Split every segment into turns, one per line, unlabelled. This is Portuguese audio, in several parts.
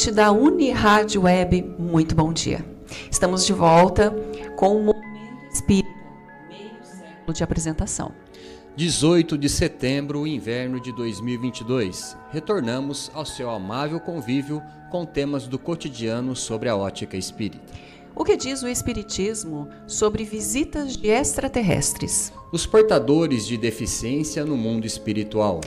ouvinte da Unirádio Web, muito bom dia. Estamos de volta com o Momento Espírita, meio século de apresentação.
18 de setembro, inverno de 2022. Retornamos ao seu amável convívio com temas do cotidiano sobre a ótica espírita.
O que diz o Espiritismo sobre visitas de extraterrestres?
Os portadores de deficiência no mundo espiritual.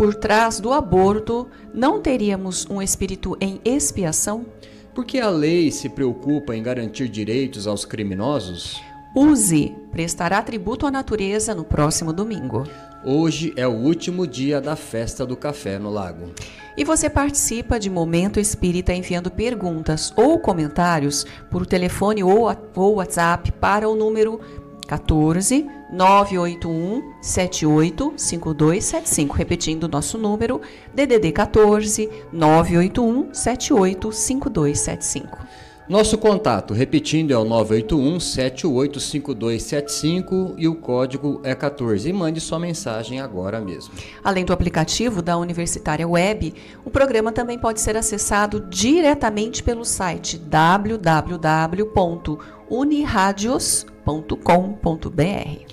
Por trás do aborto, não teríamos um espírito em expiação?
Por que a lei se preocupa em garantir direitos aos criminosos?
Use prestará tributo à natureza no próximo domingo.
Hoje é o último dia da festa do café no lago.
E você participa de Momento Espírita enviando perguntas ou comentários por telefone ou WhatsApp para o número 14 981 78 5275. Repetindo o nosso número, DDD 14 981 78 5275.
Nosso contato, repetindo, é o 981 785275 e o código é 14. E mande sua mensagem agora mesmo.
Além do aplicativo da Universitária Web, o programa também pode ser acessado diretamente pelo site www.uniradios.com.br.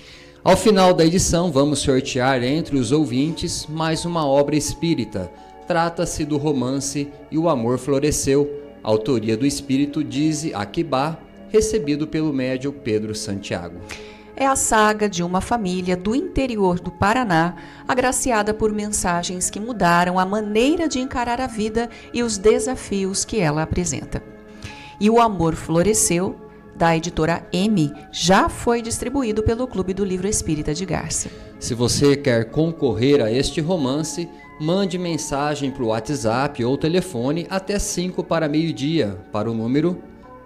Ao final da edição, vamos sortear entre os ouvintes mais uma obra espírita. Trata-se do romance E o Amor Floresceu autoria do espírito Dize Akibá, recebido pelo médium Pedro Santiago.
É a saga de uma família do interior do Paraná, agraciada por mensagens que mudaram a maneira de encarar a vida e os desafios que ela apresenta. E O Amor Floresceu, da editora M, já foi distribuído pelo Clube do Livro Espírita de Garça.
Se você quer concorrer a este romance, mande mensagem para o WhatsApp ou telefone até 5 para meio-dia para o número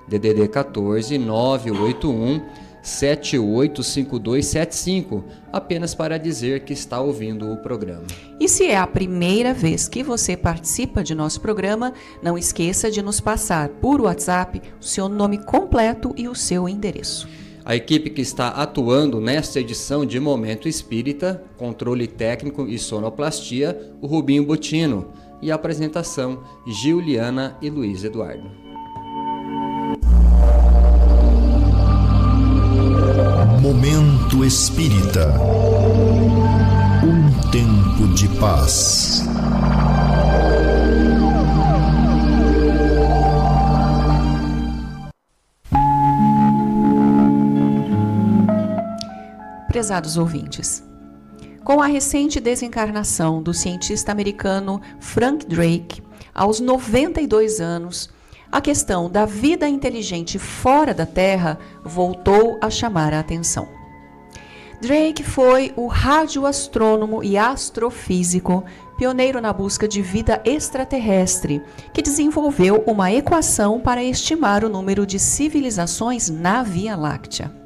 DDD 14 981 785275, apenas para dizer que está ouvindo o programa.
E se é a primeira vez que você participa de nosso programa, não esqueça de nos passar por WhatsApp o seu nome completo e o seu endereço.
A equipe que está atuando nesta edição de Momento Espírita, controle técnico e sonoplastia, o Rubinho Botino, e a apresentação, Giuliana e Luiz Eduardo.
Momento Espírita Um tempo de paz.
Prezados ouvintes, com a recente desencarnação do cientista americano Frank Drake, aos 92 anos, a questão da vida inteligente fora da Terra voltou a chamar a atenção. Drake foi o radioastrônomo e astrofísico pioneiro na busca de vida extraterrestre, que desenvolveu uma equação para estimar o número de civilizações na Via Láctea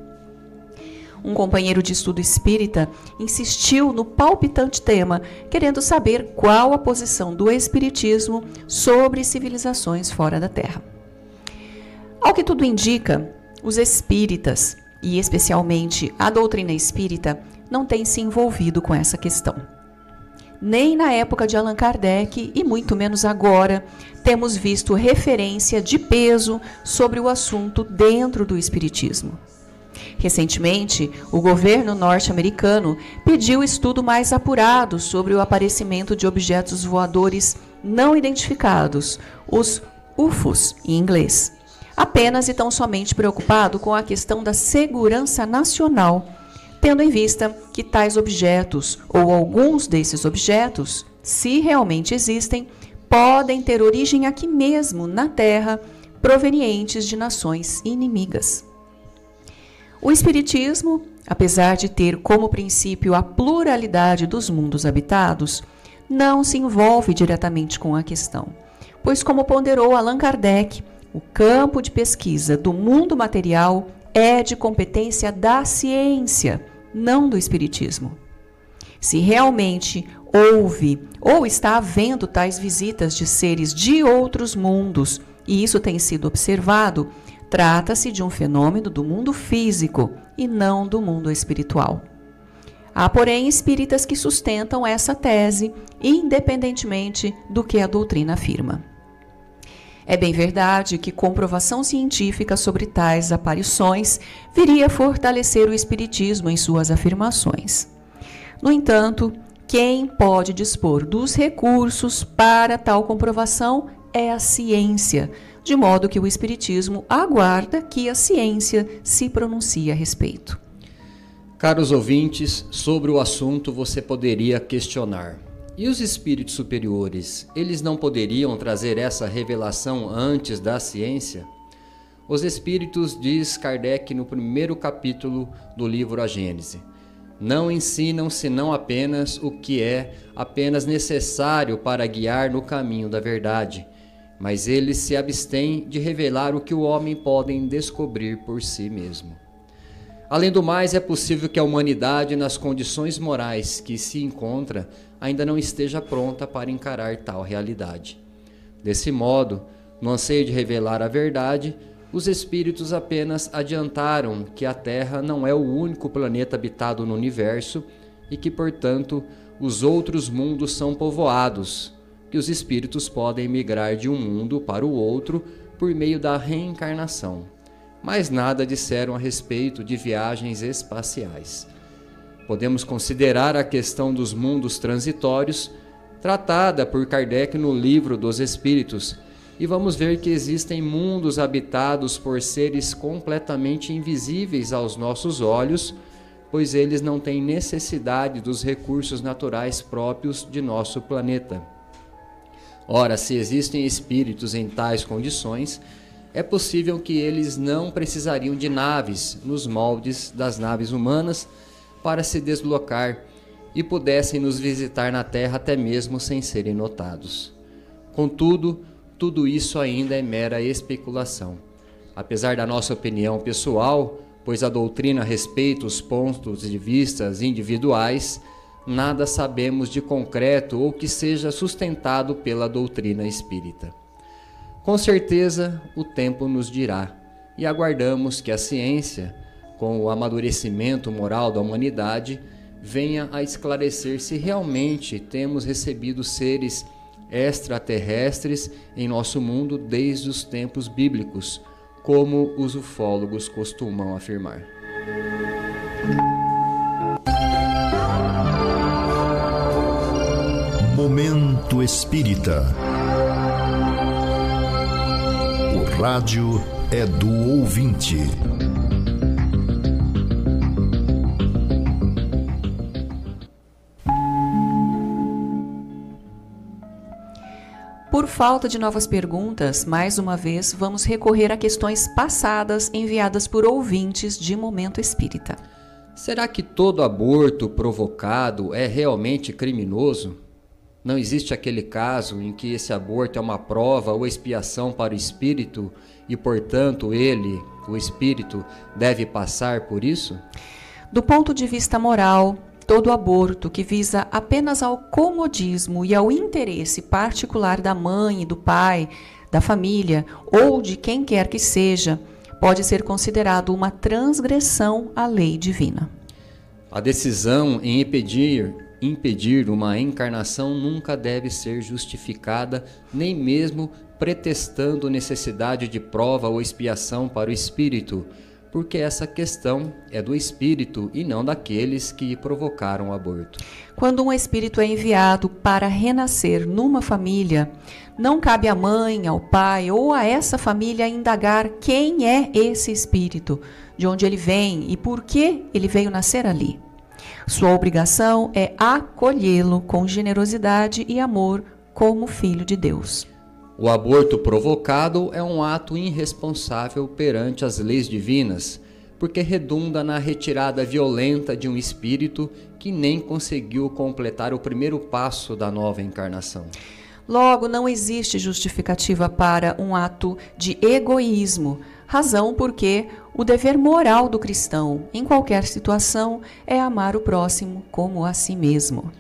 um companheiro de estudo espírita, insistiu no palpitante tema, querendo saber qual a posição do Espiritismo sobre civilizações fora da Terra. Ao que tudo indica, os espíritas, e especialmente a doutrina espírita, não têm se envolvido com essa questão. Nem na época de Allan Kardec, e muito menos agora, temos visto referência de peso sobre o assunto dentro do Espiritismo. Recentemente, o governo norte-americano pediu estudo mais apurado sobre o aparecimento de objetos voadores não identificados, os UFOs em inglês, apenas e tão somente preocupado com a questão da segurança nacional, tendo em vista que tais objetos, ou alguns desses objetos, se realmente existem, podem ter origem aqui mesmo na Terra, provenientes de nações inimigas. O Espiritismo, apesar de ter como princípio a pluralidade dos mundos habitados, não se envolve diretamente com a questão, pois, como ponderou Allan Kardec, o campo de pesquisa do mundo material é de competência da ciência, não do Espiritismo. Se realmente houve ou está havendo tais visitas de seres de outros mundos, e isso tem sido observado, Trata-se de um fenômeno do mundo físico e não do mundo espiritual. Há, porém, espíritas que sustentam essa tese, independentemente do que a doutrina afirma. É bem verdade que comprovação científica sobre tais aparições viria a fortalecer o Espiritismo em suas afirmações. No entanto, quem pode dispor dos recursos para tal comprovação é a ciência, de modo que o Espiritismo aguarda que a ciência se pronuncie a respeito.
Caros ouvintes, sobre o assunto você poderia questionar. E os espíritos superiores, eles não poderiam trazer essa revelação antes da ciência? Os espíritos, diz Kardec no primeiro capítulo do livro A Gênese, não ensinam senão apenas o que é apenas necessário para guiar no caminho da verdade mas eles se abstêm de revelar o que o homem pode descobrir por si mesmo. Além do mais, é possível que a humanidade, nas condições morais que se encontra, ainda não esteja pronta para encarar tal realidade. Desse modo, no anseio de revelar a verdade, os espíritos apenas adiantaram que a Terra não é o único planeta habitado no universo e que, portanto, os outros mundos são povoados, que os espíritos podem migrar de um mundo para o outro por meio da reencarnação, mas nada disseram a respeito de viagens espaciais. Podemos considerar a questão dos mundos transitórios, tratada por Kardec no Livro dos Espíritos, e vamos ver que existem mundos habitados por seres completamente invisíveis aos nossos olhos, pois eles não têm necessidade dos recursos naturais próprios de nosso planeta. Ora, se existem espíritos em tais condições, é possível que eles não precisariam de naves nos moldes das naves humanas para se deslocar e pudessem nos visitar na Terra até mesmo sem serem notados. Contudo, tudo isso ainda é mera especulação. Apesar da nossa opinião pessoal, pois a doutrina respeita os pontos de vistas individuais, nada sabemos de concreto ou que seja sustentado pela doutrina espírita. Com certeza, o tempo nos dirá, e aguardamos que a ciência, com o amadurecimento moral da humanidade, venha a esclarecer se realmente temos recebido seres extraterrestres em nosso mundo desde os tempos bíblicos, como os ufólogos costumam afirmar.
Momento Espírita. O rádio é do ouvinte.
Por falta de novas perguntas, mais uma vez vamos recorrer a questões passadas enviadas por ouvintes de Momento Espírita.
Será que todo aborto provocado é realmente criminoso? Não existe aquele caso em que esse aborto é uma prova ou expiação para o espírito e, portanto, ele, o espírito, deve passar por isso?
Do ponto de vista moral, todo aborto que visa apenas ao comodismo e ao interesse particular da mãe e do pai, da família ou de quem quer que seja, pode ser considerado uma transgressão à lei divina.
A decisão em impedir impedir uma encarnação nunca deve ser justificada, nem mesmo pretextando necessidade de prova ou expiação para o espírito, porque essa questão é do espírito e não daqueles que provocaram o aborto.
Quando um espírito é enviado para renascer numa família, não cabe à mãe, ao pai ou a essa família indagar quem é esse espírito, de onde ele vem e por que ele veio nascer ali. Sua obrigação é acolhê-lo com generosidade e amor como filho de Deus.
O aborto provocado é um ato irresponsável perante as leis divinas, porque redunda na retirada violenta de um espírito que nem conseguiu completar o primeiro passo da nova encarnação.
Logo, não existe justificativa para um ato de egoísmo, razão porque o dever moral do cristão, em qualquer situação, é amar o próximo como a si mesmo.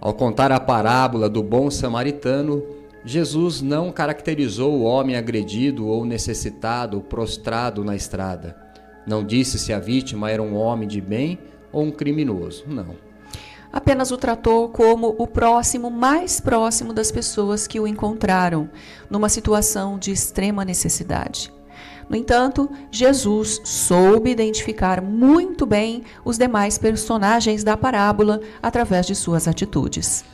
Ao contar a parábola do bom samaritano, Jesus não caracterizou o homem agredido ou necessitado prostrado na estrada. Não disse se a vítima era um homem de bem ou um criminoso, não.
apenas o tratou como o próximo mais próximo das pessoas que o encontraram, numa situação de extrema necessidade. No entanto, Jesus soube identificar muito bem os demais personagens da parábola através de suas atitudes.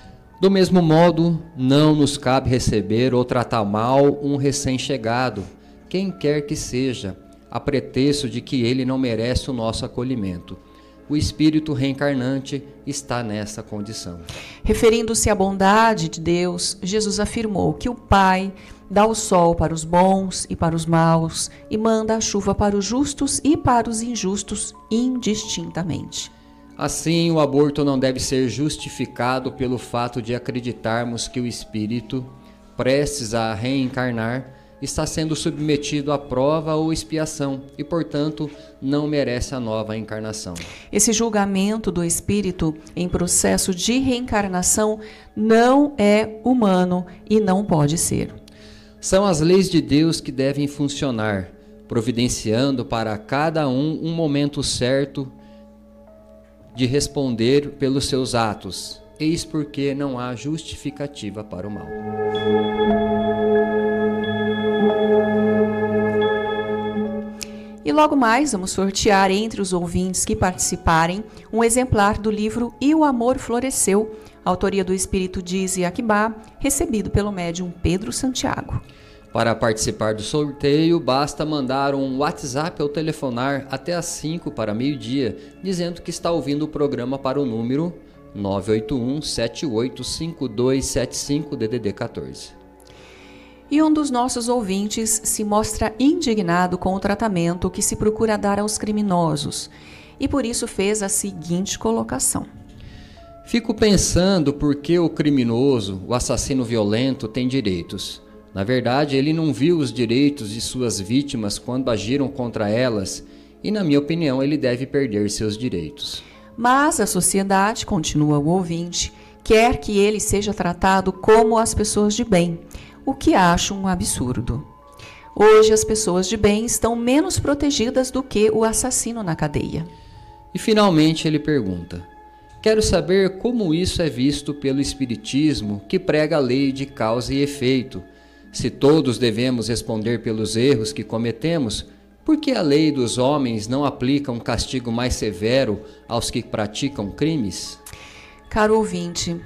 Do mesmo modo, não nos cabe receber ou tratar mal um recém-chegado, quem quer que seja, a pretexto de que ele não merece o nosso acolhimento. O espírito reencarnante está nessa condição.
Referindo-se à bondade de Deus, Jesus afirmou que o Pai dá o sol para os bons e para os maus e manda a chuva para os justos e para os injustos indistintamente.
Assim, o aborto não deve ser justificado pelo fato de acreditarmos que o espírito, prestes a reencarnar, está sendo submetido à prova ou expiação e, portanto, não merece a nova encarnação.
Esse julgamento do espírito em processo de reencarnação não é humano e não pode ser.
São as leis de Deus que devem funcionar, providenciando para cada um um momento certo de responder pelos seus atos. Eis porque não há justificativa para o mal.
Logo mais vamos sortear entre os ouvintes que participarem um exemplar do livro E o Amor Floresceu, autoria do Espírito Diz e Aquibá, recebido pelo médium Pedro Santiago.
Para participar do sorteio, basta mandar um WhatsApp ou telefonar até às 5 para meio-dia, dizendo que está ouvindo o programa para o número 981 785275 DDD 14.
E um dos nossos ouvintes se mostra indignado com o tratamento que se procura dar aos criminosos e por isso fez a seguinte colocação:
Fico pensando por que o criminoso, o assassino violento, tem direitos. Na verdade, ele não viu os direitos de suas vítimas quando agiram contra elas, e, na minha opinião, ele deve perder seus direitos.
Mas a sociedade, continua o ouvinte, quer que ele seja tratado como as pessoas de bem o que acho um absurdo. Hoje as pessoas de bem estão menos protegidas do que o assassino na cadeia.
E finalmente ele pergunta: Quero saber como isso é visto pelo Espiritismo, que prega a lei de causa e efeito. Se todos devemos responder pelos erros que cometemos, por que a lei dos homens não aplica um castigo mais severo aos que praticam crimes?
Caro ouvinte,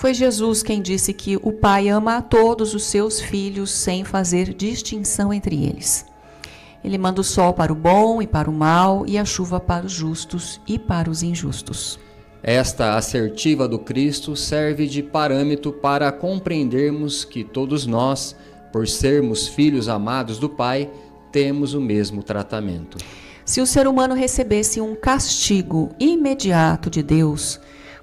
foi Jesus quem disse que o Pai ama a todos os seus filhos sem fazer distinção entre eles. Ele manda o sol para o bom e para o mal, e a chuva para os justos e para os injustos.
Esta assertiva do Cristo serve de parâmetro para compreendermos que todos nós, por sermos filhos amados do Pai, temos o mesmo tratamento.
Se o ser humano recebesse um castigo imediato de Deus,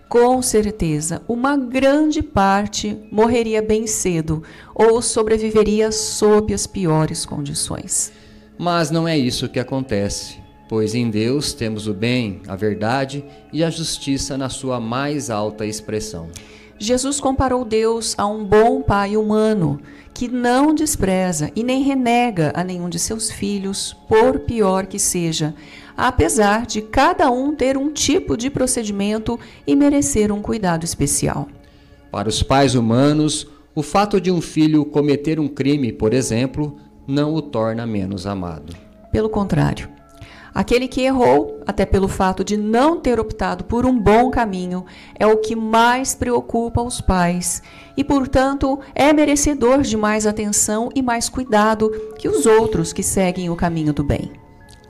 com certeza, uma grande parte morreria bem cedo ou sobreviveria sob as piores condições.
Mas não é isso que acontece, pois em Deus temos o bem, a verdade e a justiça na sua mais alta expressão.
Jesus comparou Deus a um bom pai humano que não despreza e nem renega a nenhum de seus filhos, por pior que seja, apesar de cada um ter um tipo de procedimento e merecer um cuidado especial.
Para os pais humanos, o fato de um filho cometer um crime, por exemplo, não o torna menos amado.
Pelo contrário, aquele que errou, até pelo fato de não ter optado por um bom caminho, é o que mais preocupa os pais e, portanto, é merecedor de mais atenção e mais cuidado que os outros que seguem o caminho do bem.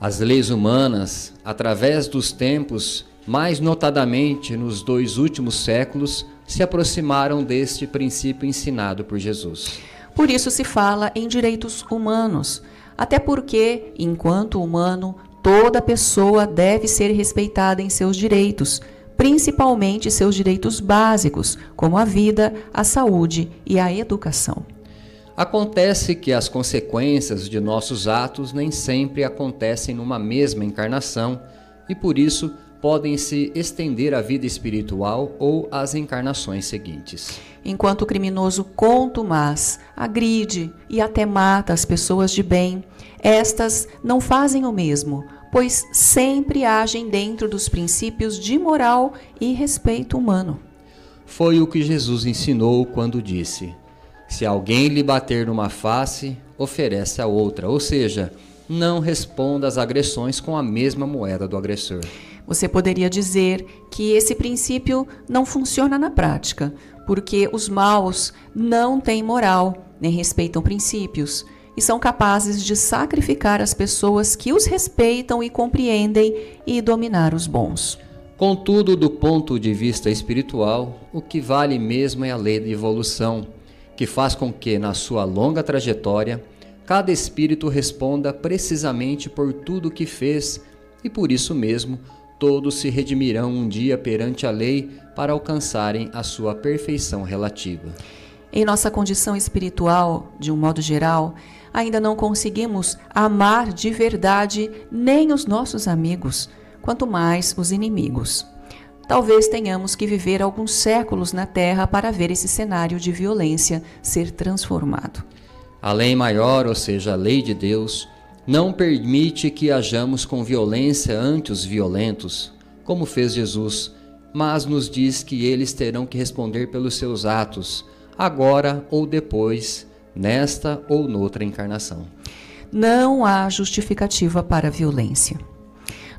As leis humanas, através dos tempos, mais notadamente nos dois últimos séculos, se aproximaram deste princípio ensinado por Jesus.
Por isso se fala em direitos humanos, até porque, enquanto humano, toda pessoa deve ser respeitada em seus direitos, principalmente seus direitos básicos, como a vida, a saúde e a educação.
Acontece que as consequências de nossos atos nem sempre acontecem numa mesma encarnação e por isso podem se estender à vida espiritual ou às encarnações seguintes.
Enquanto o criminoso contumaz, agride e até mata as pessoas de bem, estas não fazem o mesmo, pois sempre agem dentro dos princípios de moral e respeito humano.
Foi o que Jesus ensinou quando disse: Se alguém lhe bater numa face, oferece a outra, ou seja, não responda às agressões com a mesma moeda do agressor.
Você poderia dizer que esse princípio não funciona na prática, porque os maus não têm moral, nem respeitam princípios e são capazes de sacrificar as pessoas que os respeitam e compreendem e dominar os bons.
Contudo, do ponto de vista espiritual, o que vale mesmo é a lei de evolução, que faz com que, na sua longa trajetória, cada espírito responda precisamente por tudo o que fez e por isso mesmo todos se redimirão um dia perante a lei para alcançarem a sua perfeição relativa.
Em nossa condição espiritual, de um modo geral, ainda não conseguimos amar de verdade nem os nossos amigos, quanto mais os inimigos. Talvez tenhamos que viver alguns séculos na Terra para ver esse cenário de violência ser transformado.
A lei maior, ou seja, a lei de Deus, não permite que hajamos com violência ante os violentos, como fez Jesus, mas nos diz que eles terão que responder pelos seus atos, agora ou depois, nesta ou noutra encarnação.
Não há justificativa para a violência.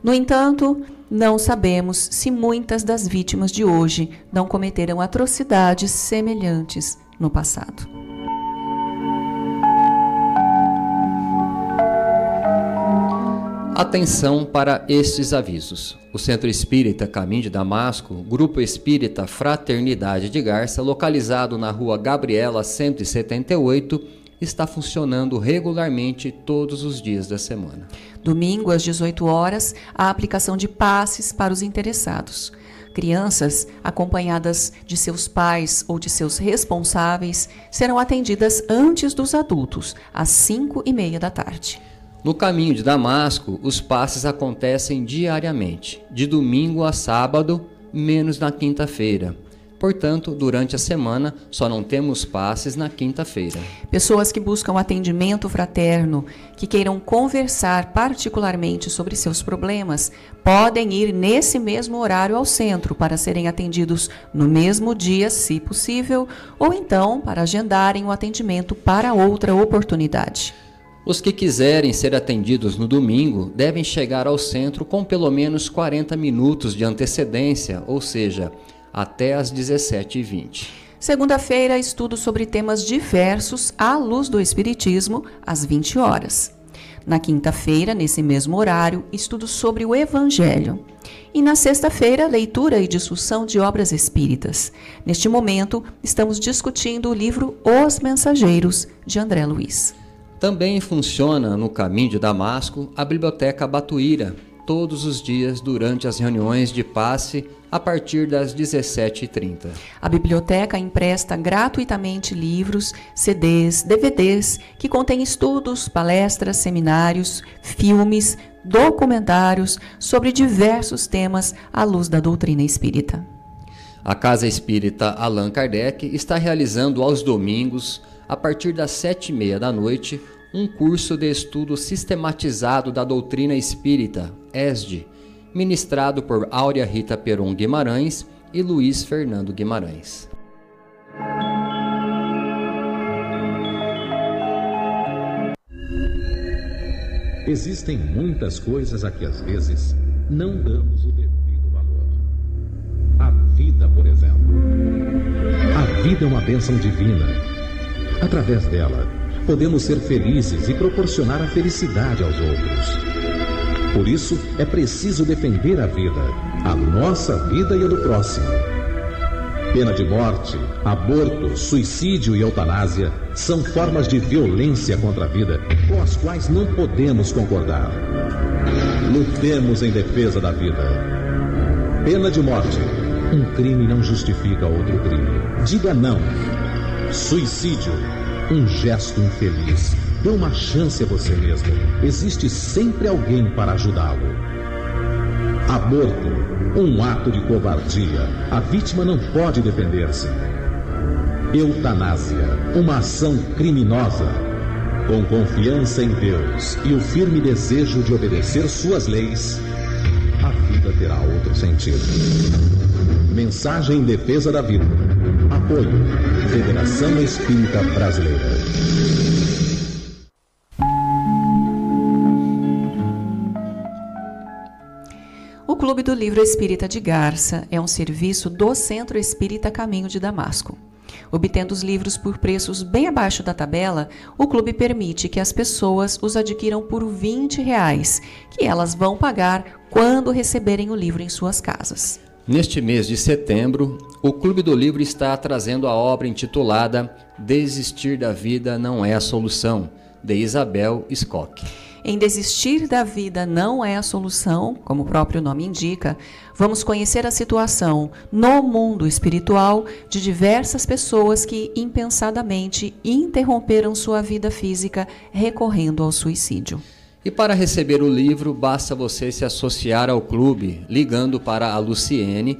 No entanto, não sabemos se muitas das vítimas de hoje não cometeram atrocidades semelhantes no passado.
Atenção para estes avisos. O Centro Espírita Caminho de Damasco, Grupo Espírita Fraternidade de Garça, localizado na rua Gabriela 178, está funcionando regularmente todos os dias da semana.
Domingo, às 18 horas, a aplicação de passes para os interessados. Crianças, acompanhadas de seus pais ou de seus responsáveis, serão atendidas antes dos adultos, às 5 e meia da tarde.
No caminho de Damasco, os passes acontecem diariamente, de domingo a sábado, menos na quinta-feira. Portanto, durante a semana, só não temos passes na quinta-feira.
Pessoas que buscam atendimento fraterno, que queiram conversar particularmente sobre seus problemas, podem ir nesse mesmo horário ao centro para serem atendidos no mesmo dia, se possível, ou então para agendarem o atendimento para outra oportunidade.
Os que quiserem ser atendidos no domingo devem chegar ao centro com pelo menos 40 minutos de antecedência, ou seja, até às 17h20.
Segunda-feira, estudo sobre temas diversos à luz do Espiritismo, às 20 horas. Na quinta-feira, nesse mesmo horário, estudo sobre o Evangelho. E na sexta-feira, leitura e discussão de obras espíritas. Neste momento, estamos discutindo o livro Os Mensageiros, de André Luiz.
Também funciona no caminho de Damasco a Biblioteca Batuíra, todos os dias durante as reuniões de passe a partir das 17h30.
A biblioteca empresta gratuitamente livros, CDs, DVDs que contêm estudos, palestras, seminários, filmes, documentários sobre diversos temas à luz da doutrina espírita.
A Casa Espírita Allan Kardec está realizando aos domingos a partir das sete e meia da noite, um curso de estudo sistematizado da doutrina espírita, ESD, ministrado por Áurea Rita Peron Guimarães e Luiz Fernando Guimarães.
Existem muitas coisas a que às vezes não damos o devido valor. A vida, por exemplo. A vida é uma bênção divina Através dela, podemos ser felizes e proporcionar a felicidade aos outros. Por isso, é preciso defender a vida, a nossa vida e a do próximo. Pena de morte, aborto, suicídio e eutanásia são formas de violência contra a vida com as quais não podemos concordar. Lutemos em defesa da vida. Pena de morte. Um crime não justifica outro crime. Diga não Suicídio. Um gesto infeliz. Dê uma chance a você mesmo. Existe sempre alguém para ajudá-lo. Aborto. Um ato de covardia. A vítima não pode defender-se. Eutanásia. Uma ação criminosa. Com confiança em Deus e o firme desejo de obedecer suas leis, a vida terá outro sentido. Mensagem em defesa da vida. Apoio. Federação Espírita Brasileira.
O Clube do Livro Espírita de Garça é um serviço do Centro Espírita Caminho de Damasco. Obtendo os livros por preços bem abaixo da tabela, o clube permite que as pessoas os adquiram por 20 reais, que elas vão pagar quando receberem o livro em suas casas.
Neste mês de setembro, o Clube do Livro está trazendo a obra intitulada Desistir da Vida Não é a Solução, de Isabel Scott.
Em Desistir da Vida Não é a Solução, como o próprio nome indica, vamos conhecer a situação no mundo espiritual de diversas pessoas que impensadamente interromperam sua vida física recorrendo ao suicídio.
E para receber o livro, basta você se associar ao clube ligando para a Luciene,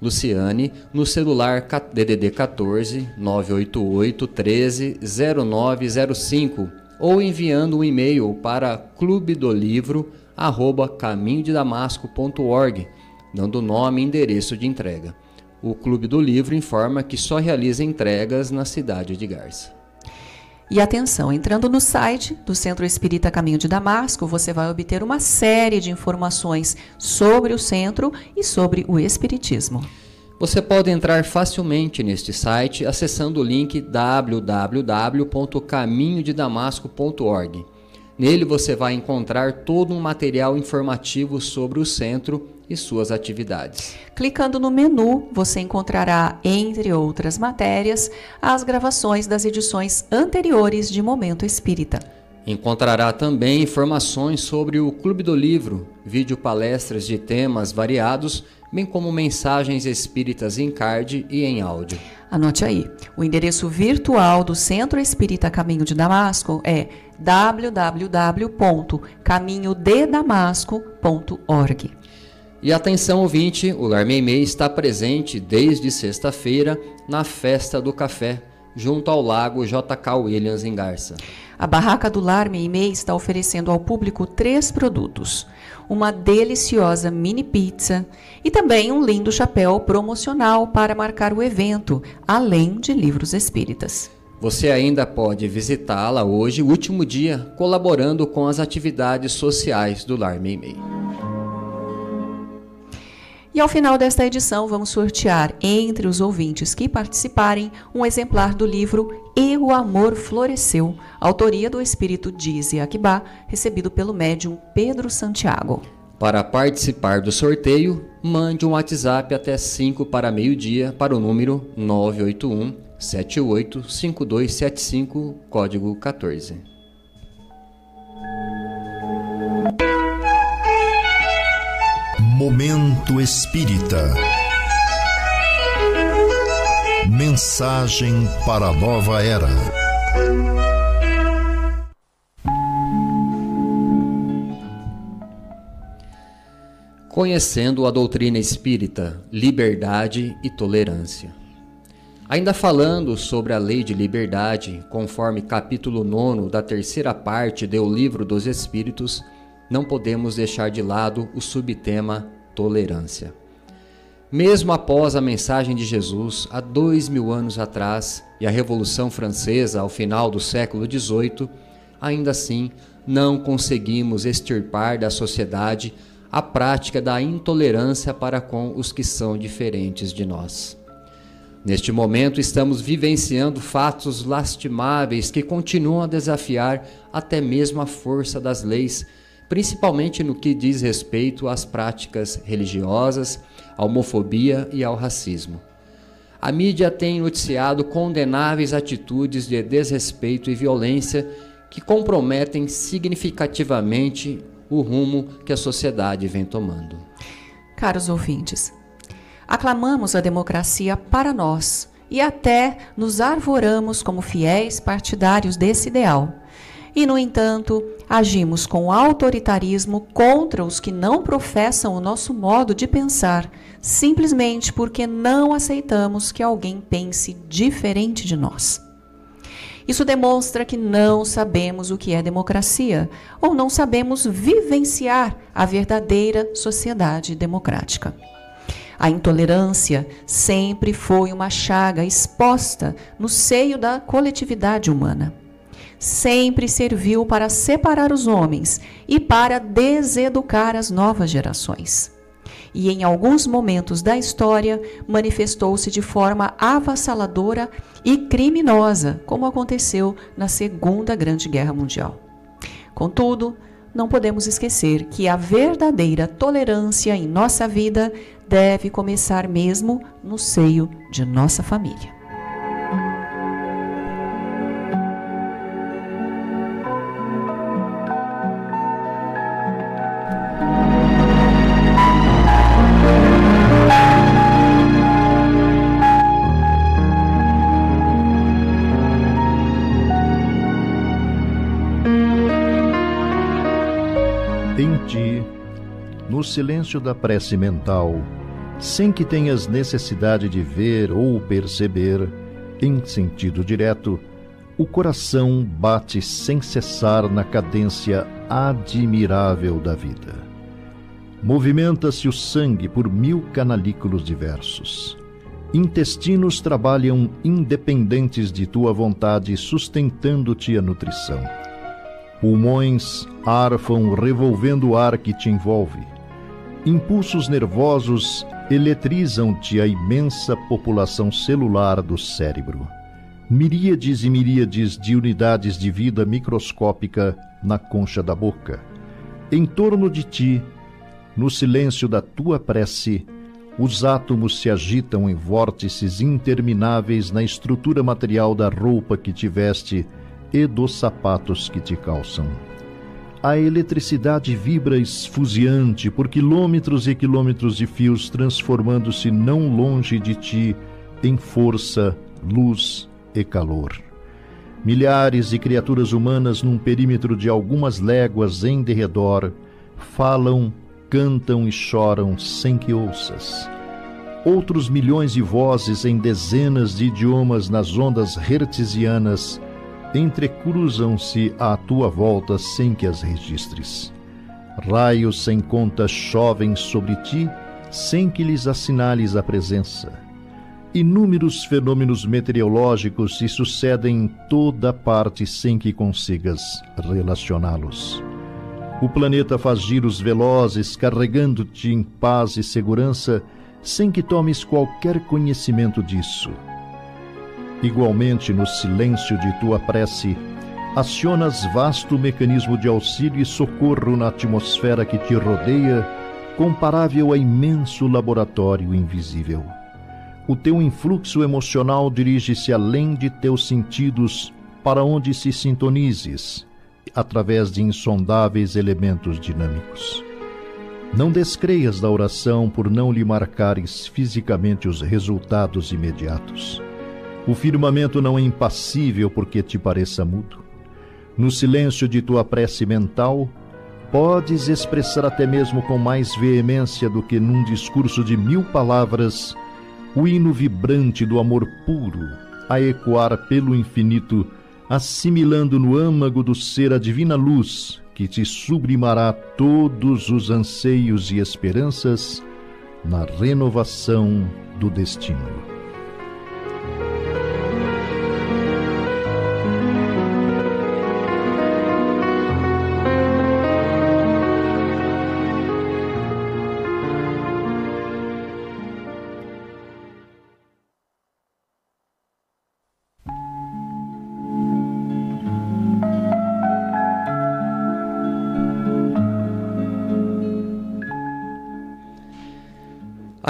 Luciane no celular DDD 14 988 13 0905 ou enviando um e-mail para clubedolivro@caminhodedamasco.org, dando nome e endereço de entrega. O Clube do Livro informa que só realiza entregas na cidade de Garça.
E atenção, entrando no site do Centro Espírita Caminho de Damasco, você vai obter uma série de informações sobre o centro e sobre o Espiritismo.
Você pode entrar facilmente neste site acessando o link www.caminhodedamasco.org. Nele você vai encontrar todo um material informativo sobre o centro e suas atividades.
Clicando no menu, você encontrará, entre outras matérias, as gravações das edições anteriores de Momento Espírita.
Encontrará também informações sobre o Clube do Livro, vídeo palestras de temas variados bem como mensagens espíritas em card e em áudio.
Anote aí. O endereço virtual do Centro Espírita Caminho de Damasco é www.caminhodedamasco.org.
E atenção ouvinte, o Lar Meimei está presente desde sexta-feira na Festa do Café, junto ao Lago JK Williams em Garça.
A Barraca do Lar Meimei está oferecendo ao público três produtos uma deliciosa mini pizza e também um lindo chapéu promocional para marcar o evento, além de livros espíritas.
Você ainda pode visitá-la hoje, último dia, colaborando com as atividades sociais do Lar Meimei.
E ao final desta edição, vamos sortear entre os ouvintes que participarem um exemplar do livro E o Amor Floresceu, autoria do espírito Dize Akibá, recebido pelo médium Pedro Santiago.
Para participar do sorteio, mande um WhatsApp até 5 para meio-dia para o número 981 785275, código 14.
Momento Espírita. Mensagem para a nova era.
Conhecendo a doutrina espírita, liberdade e tolerância. Ainda falando sobre a lei de liberdade, conforme capítulo 9 da terceira parte do Livro dos Espíritos, não podemos deixar de lado o subtema tolerância. Mesmo após a mensagem de Jesus há dois mil anos atrás e a Revolução Francesa ao final do século XVIII, ainda assim não conseguimos extirpar da sociedade a prática da intolerância para com os que são diferentes de nós. Neste momento, estamos vivenciando fatos lastimáveis que continuam a desafiar até mesmo a força das leis principalmente no que diz respeito às práticas religiosas, à homofobia e ao racismo. A mídia tem noticiado condenáveis atitudes de desrespeito e violência que comprometem significativamente o rumo que a sociedade vem tomando.
Caros ouvintes, aclamamos a democracia para nós e até nos arvoramos como fiéis partidários desse ideal e, no entanto, agimos com autoritarismo contra os que não professam o nosso modo de pensar, simplesmente porque não aceitamos que alguém pense diferente de nós. Isso demonstra que não sabemos o que é democracia ou não sabemos vivenciar a verdadeira sociedade democrática. A intolerância sempre foi uma chaga exposta no seio da coletividade humana. Sempre serviu para separar os homens e para deseducar as novas gerações e em alguns momentos da história manifestou-se de forma avassaladora e criminosa, como aconteceu na Segunda Grande Guerra Mundial. Contudo, não podemos esquecer que a verdadeira tolerância em nossa vida deve começar mesmo no seio de nossa família.
Silêncio da prece mental, sem que tenhas necessidade de ver ou perceber, em sentido direto, o coração bate sem cessar na cadência admirável da vida. Movimenta-se o sangue por mil canalículos diversos. Intestinos trabalham independentes de tua vontade, sustentando-te a nutrição. Pulmões arfam revolvendo o ar que te envolve Impulsos nervosos eletrizam-te a imensa população celular do cérebro. Miríades e miríades de unidades de vida microscópica na concha da boca. Em torno de ti, no silêncio da tua prece, os átomos se agitam em vórtices intermináveis na estrutura material da roupa que te veste e dos sapatos que te calçam a eletricidade vibra esfuziante por quilômetros e quilômetros de fios, transformando-se não longe de ti em força, luz e calor. Milhares de criaturas humanas num perímetro de algumas léguas em derredor falam, cantam e choram sem que ouças. Outros milhões de vozes em dezenas de idiomas nas ondas hertzianas entrecruzam-se à tua volta sem que as registres. Raios sem conta chovem sobre ti sem que lhes assinales a presença. Inúmeros fenômenos meteorológicos se sucedem em toda parte sem que consigas relacioná-los. O planeta faz giros velozes, carregando-te em paz e segurança, sem que tomes qualquer conhecimento disso Igualmente, no silêncio de tua prece, acionas vasto mecanismo de auxílio e socorro na atmosfera que te rodeia, comparável a imenso laboratório invisível. O teu influxo emocional dirige-se além de teus sentidos para onde se sintonizes, através de insondáveis elementos dinâmicos. Não descreias da oração por não lhe marcares fisicamente os resultados imediatos. O firmamento não é impassível porque te pareça mudo. No silêncio de tua prece mental, podes expressar até mesmo com mais veemência do que num discurso de mil palavras o hino vibrante do amor puro a ecoar pelo infinito, assimilando no âmago do ser a divina luz que te sublimará todos os anseios e esperanças na renovação do destino.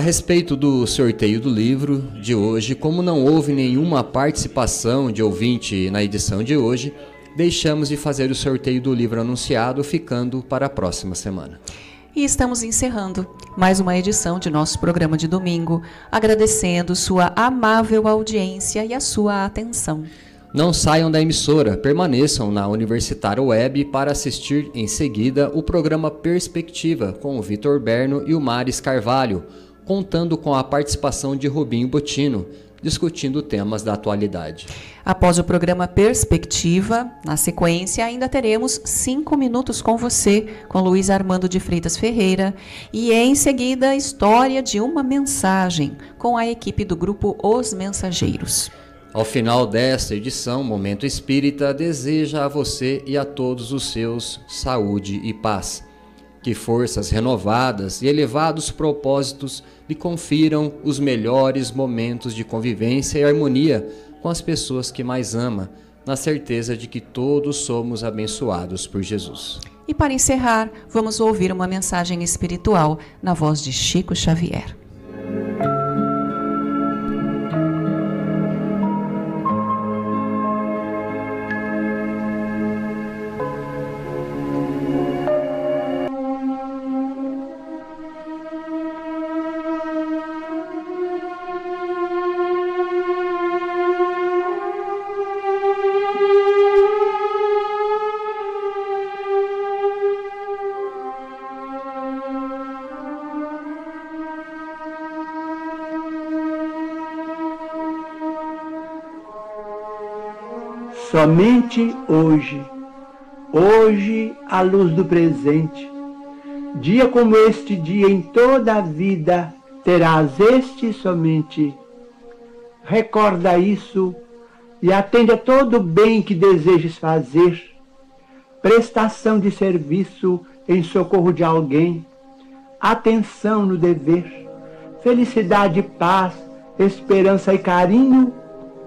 Respeito do sorteio do livro de hoje, como não houve nenhuma participação de ouvinte na edição de hoje, deixamos de fazer o sorteio do livro anunciado, ficando para a próxima semana.
E estamos encerrando mais uma edição de nosso programa de domingo, agradecendo sua amável audiência e a sua atenção.
Não saiam da emissora, permaneçam na Universitária Web para assistir em seguida o programa Perspectiva com o Vitor Berno e o Maris Carvalho contando com a participação de Rubinho Botino, discutindo temas da atualidade.
Após o programa Perspectiva, na sequência ainda teremos cinco minutos com você, com Luiz Armando de Freitas Ferreira, e em seguida a história de uma mensagem com a equipe do grupo Os Mensageiros.
Ao final desta edição, Momento Espírita deseja a você e a todos os seus saúde e paz. Que forças renovadas e elevados propósitos lhe confiram os melhores momentos de convivência e harmonia com as pessoas que mais ama, na certeza de que todos somos abençoados por Jesus.
E para encerrar, vamos ouvir uma mensagem espiritual na voz de Chico Xavier.
Somente hoje, hoje à luz do presente, dia como este dia em toda a vida, terás este somente. Recorda isso e atende a todo o bem que desejes fazer, prestação de serviço em socorro de alguém, atenção no dever, felicidade, paz, esperança e carinho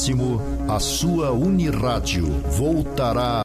Próximo, a sua Unirádio voltará